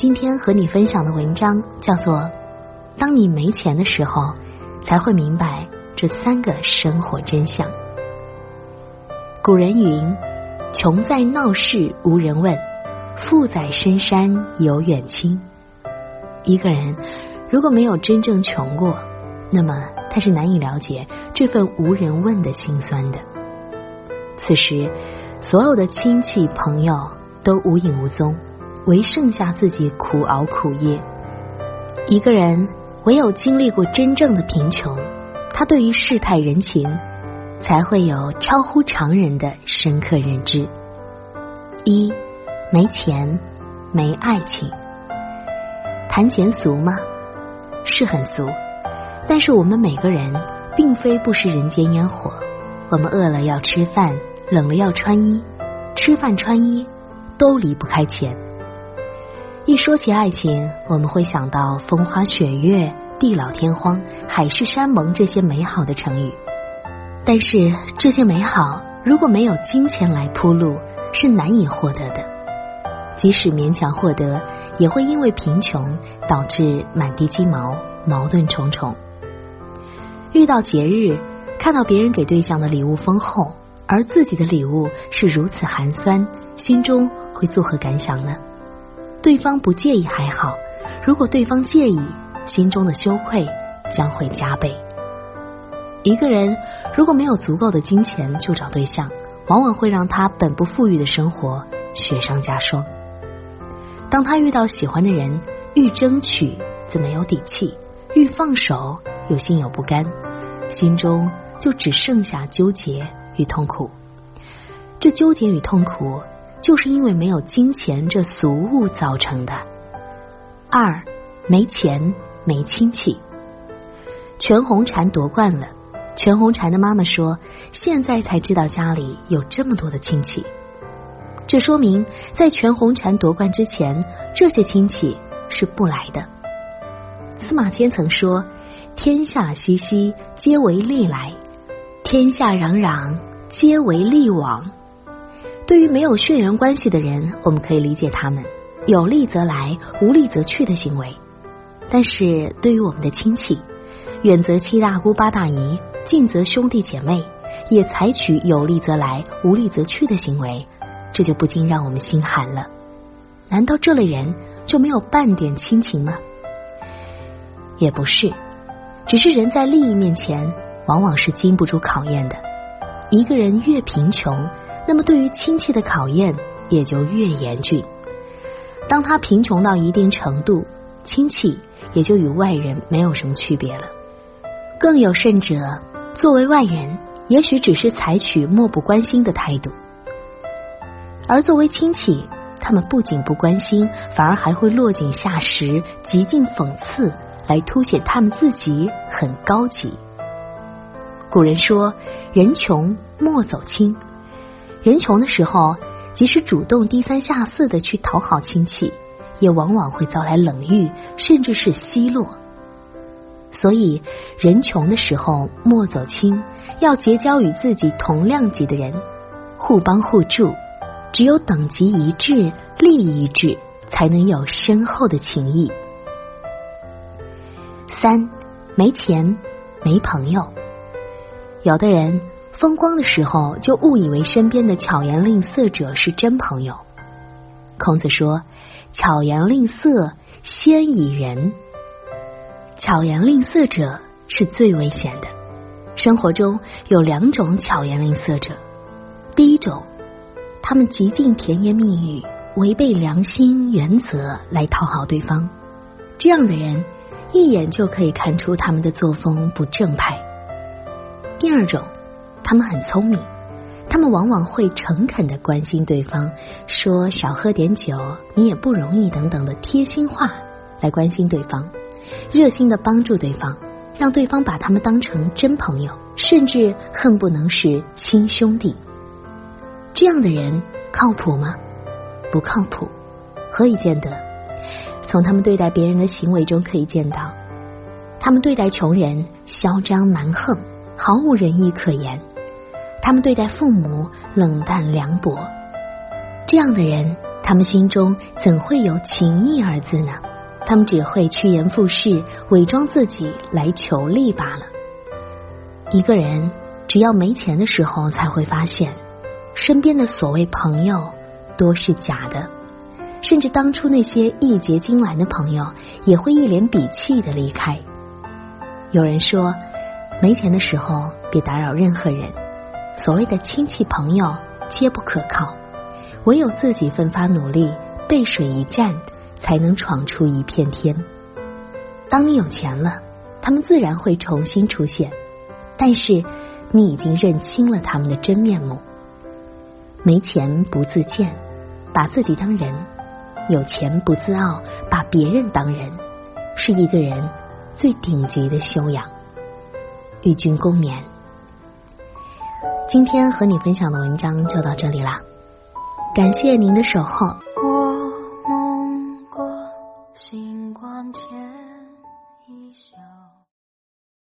今天和你分享的文章叫做《当你没钱的时候，才会明白这三个生活真相》。古人云：“穷在闹市无人问，富在深山有远亲。”一个人如果没有真正穷过，那么他是难以了解这份无人问的心酸的。此时，所有的亲戚朋友都无影无踪。唯剩下自己苦熬苦夜。一个人唯有经历过真正的贫穷，他对于世态人情才会有超乎常人的深刻认知。一没钱，没爱情，谈钱俗吗？是很俗，但是我们每个人并非不食人间烟火。我们饿了要吃饭，冷了要穿衣，吃饭穿衣都离不开钱。一说起爱情，我们会想到风花雪月、地老天荒、海誓山盟这些美好的成语。但是这些美好如果没有金钱来铺路，是难以获得的。即使勉强获得，也会因为贫穷导致满地鸡毛、矛盾重重。遇到节日，看到别人给对象的礼物丰厚，而自己的礼物是如此寒酸，心中会作何感想呢？对方不介意还好，如果对方介意，心中的羞愧将会加倍。一个人如果没有足够的金钱就找对象，往往会让他本不富裕的生活雪上加霜。当他遇到喜欢的人，愈争取则没有底气，愈放手又心有不甘，心中就只剩下纠结与痛苦。这纠结与痛苦。就是因为没有金钱这俗物造成的。二，没钱没亲戚。全红婵夺冠了，全红婵的妈妈说，现在才知道家里有这么多的亲戚。这说明在全红婵夺冠之前，这些亲戚是不来的。司马迁曾说：“天下熙熙，皆为利来；天下攘攘，皆为利往。”对于没有血缘关系的人，我们可以理解他们有利则来，无利则去的行为；但是对于我们的亲戚，远则七大姑八大姨，近则兄弟姐妹，也采取有利则来，无利则去的行为，这就不禁让我们心寒了。难道这类人就没有半点亲情吗？也不是，只是人在利益面前，往往是经不住考验的。一个人越贫穷。那么，对于亲戚的考验也就越严峻。当他贫穷到一定程度，亲戚也就与外人没有什么区别了。更有甚者，作为外人，也许只是采取漠不关心的态度；而作为亲戚，他们不仅不关心，反而还会落井下石，极尽讽刺，来凸显他们自己很高级。古人说：“人穷莫走亲。”人穷的时候，即使主动低三下四的去讨好亲戚，也往往会遭来冷遇，甚至是奚落。所以，人穷的时候莫走亲，要结交与自己同量级的人，互帮互助。只有等级一致、利益一致，才能有深厚的情谊。三，没钱没朋友，有的人。风光的时候，就误以为身边的巧言令色者是真朋友。孔子说：“巧言令色，先以人。”巧言令色者是最危险的。生活中有两种巧言令色者，第一种，他们极尽甜言蜜语，违背良心原则来讨好对方。这样的人，一眼就可以看出他们的作风不正派。第二种。他们很聪明，他们往往会诚恳的关心对方，说少喝点酒，你也不容易等等的贴心话来关心对方，热心的帮助对方，让对方把他们当成真朋友，甚至恨不能是亲兄弟。这样的人靠谱吗？不靠谱。何以见得？从他们对待别人的行为中可以见到，他们对待穷人嚣张蛮横，毫无仁义可言；他们对待父母冷淡凉薄。这样的人，他们心中怎会有情义二字呢？他们只会趋炎附势，伪装自己来求利罢了。一个人只要没钱的时候，才会发现身边的所谓朋友多是假的。甚至当初那些义结金兰的朋友，也会一脸鄙弃的离开。有人说，没钱的时候别打扰任何人。所谓的亲戚朋友皆不可靠，唯有自己奋发努力，背水一战，才能闯出一片天。当你有钱了，他们自然会重新出现，但是你已经认清了他们的真面目。没钱不自贱，把自己当人。有钱不自傲，把别人当人，是一个人最顶级的修养。与君共勉。今天和你分享的文章就到这里啦，感谢您的守候。